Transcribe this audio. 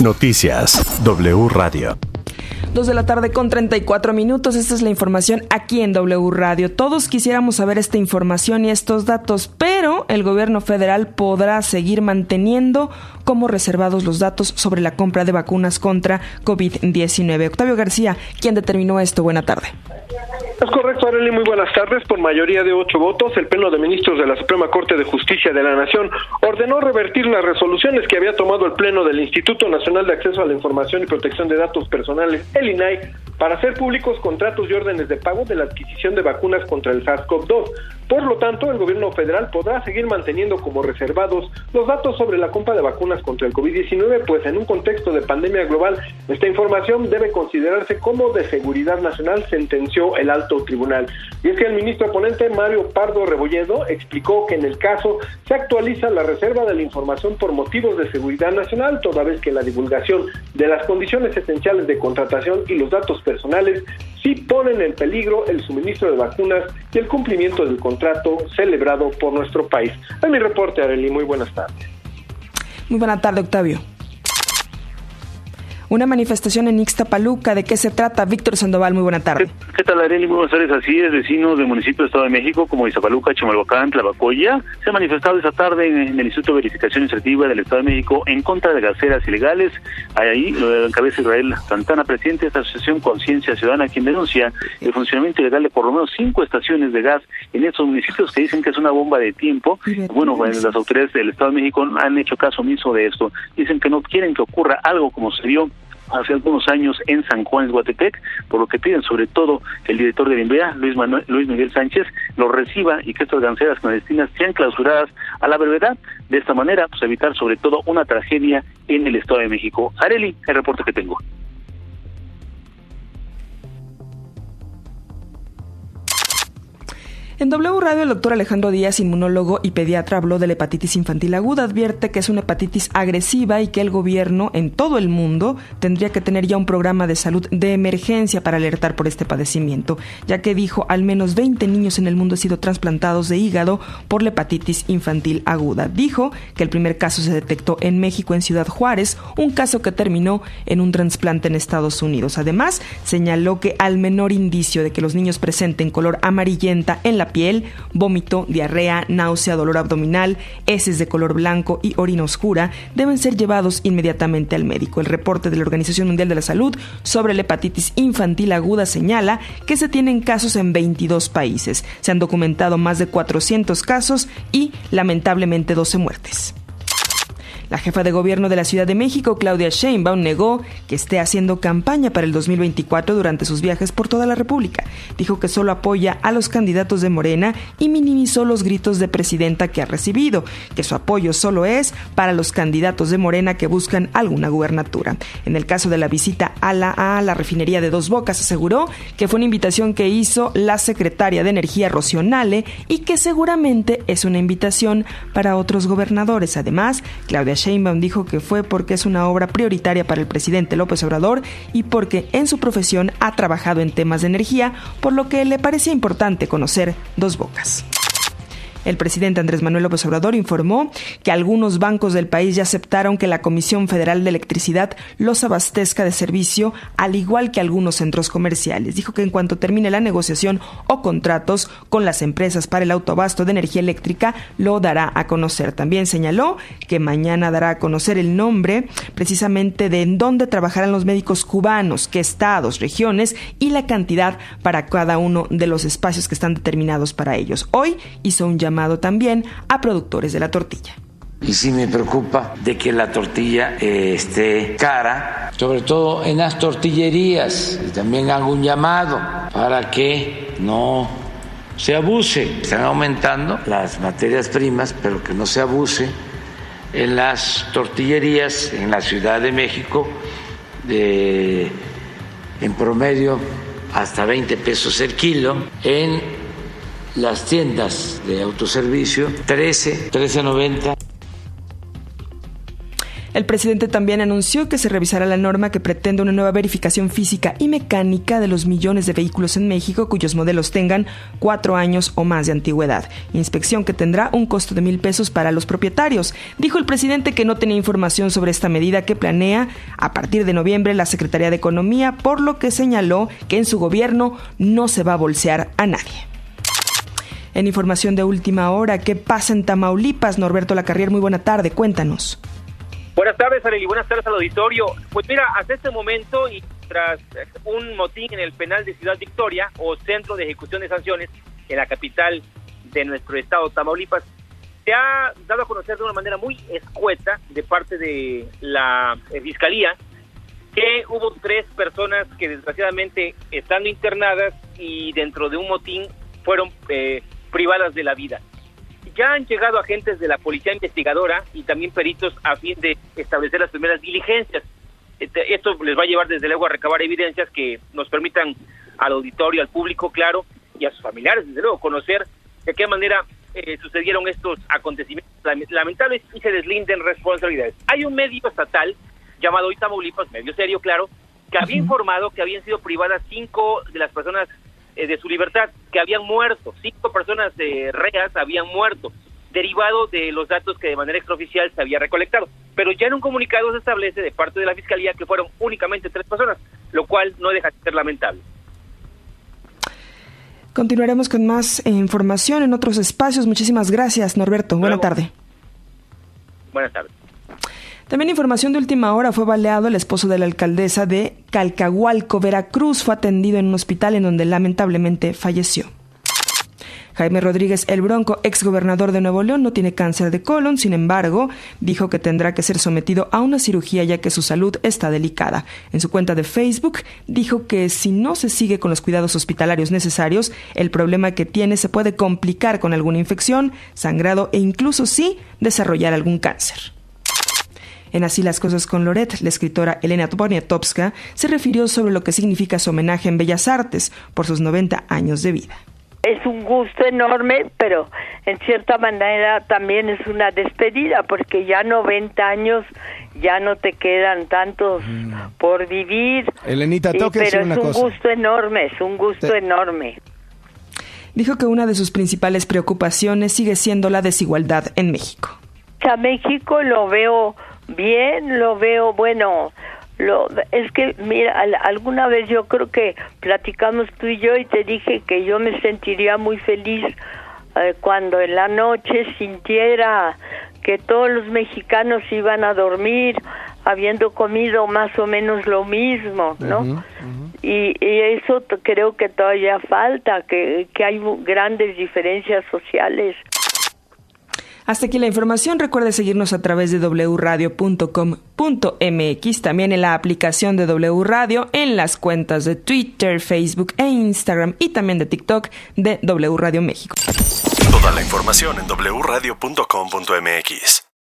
Noticias W Radio. Dos de la tarde con 34 minutos. Esta es la información aquí en W Radio. Todos quisiéramos saber esta información y estos datos, pero el gobierno federal podrá seguir manteniendo como reservados los datos sobre la compra de vacunas contra COVID-19. Octavio García, ¿quién determinó esto? Buena tarde. Arely, muy buenas tardes. Por mayoría de ocho votos, el Pleno de Ministros de la Suprema Corte de Justicia de la Nación ordenó revertir las resoluciones que había tomado el Pleno del Instituto Nacional de Acceso a la Información y Protección de Datos Personales, el INAI, para hacer públicos contratos y órdenes de pago de la adquisición de vacunas contra el SARS-CoV-2. Por lo tanto, el gobierno federal podrá seguir manteniendo como reservados los datos sobre la compra de vacunas contra el COVID-19, pues en un contexto de pandemia global, esta información debe considerarse como de seguridad nacional, sentenció el alto tribunal. Y es que el ministro ponente Mario Pardo Rebolledo explicó que en el caso se actualiza la reserva de la información por motivos de seguridad nacional, toda vez que la divulgación de las condiciones esenciales de contratación y los datos personales sí ponen en peligro el suministro de vacunas y el cumplimiento del contrato celebrado por nuestro país. Es mi reporte, Arely. Muy buenas tardes. Muy buena tarde, Octavio. Una manifestación en Ixtapaluca. ¿De qué se trata? Víctor Sandoval, muy buena tarde. ¿Qué, tal, Arely? Muy buenas tardes. Así es, vecinos del municipio de Estado de México, como Ixtapaluca, Chimalhuacán, Tlabacoya, se han manifestado esta tarde en, el Instituto de Verificación Administrativa del Estado de México en contra de gaseras ilegales. Ahí lo encabeza Israel Santana, presidente de esta asociación Conciencia Ciudadana, quien denuncia el funcionamiento ilegal de por lo menos cinco estaciones de gas en estos municipios que dicen que es una bomba de tiempo. Bueno, las autoridades del Estado de México han hecho caso omiso de esto. Dicen que no quieren que ocurra algo como se dio hace algunos años en San Juan Guatepec, por lo que piden sobre todo el director de Bienvenida, Luis, Manuel, Luis Miguel Sánchez, lo reciba y que estas ganceras clandestinas sean clausuradas a la brevedad. De esta manera, pues evitar sobre todo una tragedia en el Estado de México. Areli, el reporte que tengo. En W Radio, el doctor Alejandro Díaz, inmunólogo y pediatra, habló de la hepatitis infantil aguda. Advierte que es una hepatitis agresiva y que el gobierno en todo el mundo tendría que tener ya un programa de salud de emergencia para alertar por este padecimiento, ya que dijo al menos 20 niños en el mundo han sido trasplantados de hígado por la hepatitis infantil aguda. Dijo que el primer caso se detectó en México, en Ciudad Juárez, un caso que terminó en un trasplante en Estados Unidos. Además, señaló que al menor indicio de que los niños presenten color amarillenta en la piel, vómito, diarrea, náusea, dolor abdominal, heces de color blanco y orina oscura deben ser llevados inmediatamente al médico. El reporte de la Organización Mundial de la Salud sobre la hepatitis infantil aguda señala que se tienen casos en 22 países. Se han documentado más de 400 casos y lamentablemente 12 muertes. La jefa de gobierno de la Ciudad de México, Claudia Sheinbaum, negó que esté haciendo campaña para el 2024 durante sus viajes por toda la República. Dijo que solo apoya a los candidatos de Morena y minimizó los gritos de presidenta que ha recibido, que su apoyo solo es para los candidatos de Morena que buscan alguna gubernatura. En el caso de la visita a la, a la refinería de Dos Bocas, aseguró que fue una invitación que hizo la secretaria de Energía Rocionale y que seguramente es una invitación para otros gobernadores. Además, Claudia Sheinbaum dijo que fue porque es una obra prioritaria para el presidente López Obrador y porque en su profesión ha trabajado en temas de energía, por lo que le parecía importante conocer dos bocas. El presidente Andrés Manuel López Obrador informó que algunos bancos del país ya aceptaron que la Comisión Federal de Electricidad los abastezca de servicio, al igual que algunos centros comerciales. Dijo que en cuanto termine la negociación o contratos con las empresas para el autobasto de energía eléctrica, lo dará a conocer. También señaló que mañana dará a conocer el nombre precisamente de en dónde trabajarán los médicos cubanos, qué estados, regiones y la cantidad para cada uno de los espacios que están determinados para ellos. Hoy hizo un llamado llamado también a productores de la tortilla. Y sí me preocupa de que la tortilla eh, esté cara, sobre todo en las tortillerías. Y también hago un llamado para que no se abuse. Están aumentando las materias primas, pero que no se abuse en las tortillerías en la Ciudad de México, de, en promedio hasta 20 pesos el kilo, en las tiendas de autoservicio 13, 13.90. El presidente también anunció que se revisará la norma que pretende una nueva verificación física y mecánica de los millones de vehículos en México cuyos modelos tengan cuatro años o más de antigüedad. Inspección que tendrá un costo de mil pesos para los propietarios. Dijo el presidente que no tenía información sobre esta medida que planea a partir de noviembre la Secretaría de Economía, por lo que señaló que en su gobierno no se va a bolsear a nadie. En información de última hora, ¿qué pasa en Tamaulipas? Norberto Lacarrier, muy buena tarde, cuéntanos. Buenas tardes, Arely, buenas tardes al auditorio. Pues mira, hasta este momento y tras un motín en el penal de Ciudad Victoria o centro de ejecución de sanciones en la capital de nuestro estado, Tamaulipas, se ha dado a conocer de una manera muy escueta de parte de la eh, Fiscalía que hubo tres personas que desgraciadamente estando internadas y dentro de un motín fueron eh, privadas de la vida. Ya han llegado agentes de la policía investigadora y también peritos a fin de establecer las primeras diligencias. Este, esto les va a llevar desde luego a recabar evidencias que nos permitan al auditorio, al público, claro, y a sus familiares, desde luego, conocer de qué manera eh, sucedieron estos acontecimientos lamentables y se deslinden responsabilidades. Hay un medio estatal llamado Itamaulipas, medio serio, claro, que había informado que habían sido privadas cinco de las personas eh, de su libertad, que habían muerto, cinco personas de reas habían muerto, derivado de los datos que de manera extraoficial se había recolectado. Pero ya en un comunicado se establece de parte de la Fiscalía que fueron únicamente tres personas, lo cual no deja de ser lamentable. Continuaremos con más información en otros espacios. Muchísimas gracias, Norberto. Buena tarde. Buenas tardes. También información de última hora fue baleado el esposo de la alcaldesa de Calcahualco, Veracruz. Fue atendido en un hospital en donde lamentablemente falleció. Jaime Rodríguez El Bronco, exgobernador de Nuevo León, no tiene cáncer de colon, sin embargo, dijo que tendrá que ser sometido a una cirugía ya que su salud está delicada. En su cuenta de Facebook dijo que si no se sigue con los cuidados hospitalarios necesarios, el problema que tiene se puede complicar con alguna infección, sangrado e incluso sí desarrollar algún cáncer. En Así las cosas con Loret, la escritora Elena Poniatowska se refirió sobre lo que significa su homenaje en Bellas Artes por sus 90 años de vida. Es un gusto enorme, pero en cierta manera también es una despedida, porque ya 90 años ya no te quedan tantos mm. por vivir. Elenita, tengo que pero una es un gusto enorme, es un gusto enorme. Dijo que una de sus principales preocupaciones sigue siendo la desigualdad en México. A México lo veo Bien, lo veo, bueno, lo, es que, mira, alguna vez yo creo que platicamos tú y yo y te dije que yo me sentiría muy feliz eh, cuando en la noche sintiera que todos los mexicanos iban a dormir habiendo comido más o menos lo mismo, ¿no? Y, y, eso creo que todavía falta, que, que hay grandes diferencias sociales. Hasta aquí la información. Recuerde seguirnos a través de wradio.com.mx, también en la aplicación de W Radio, en las cuentas de Twitter, Facebook e Instagram y también de TikTok de W Radio México. Toda la información en wradio.com.mx.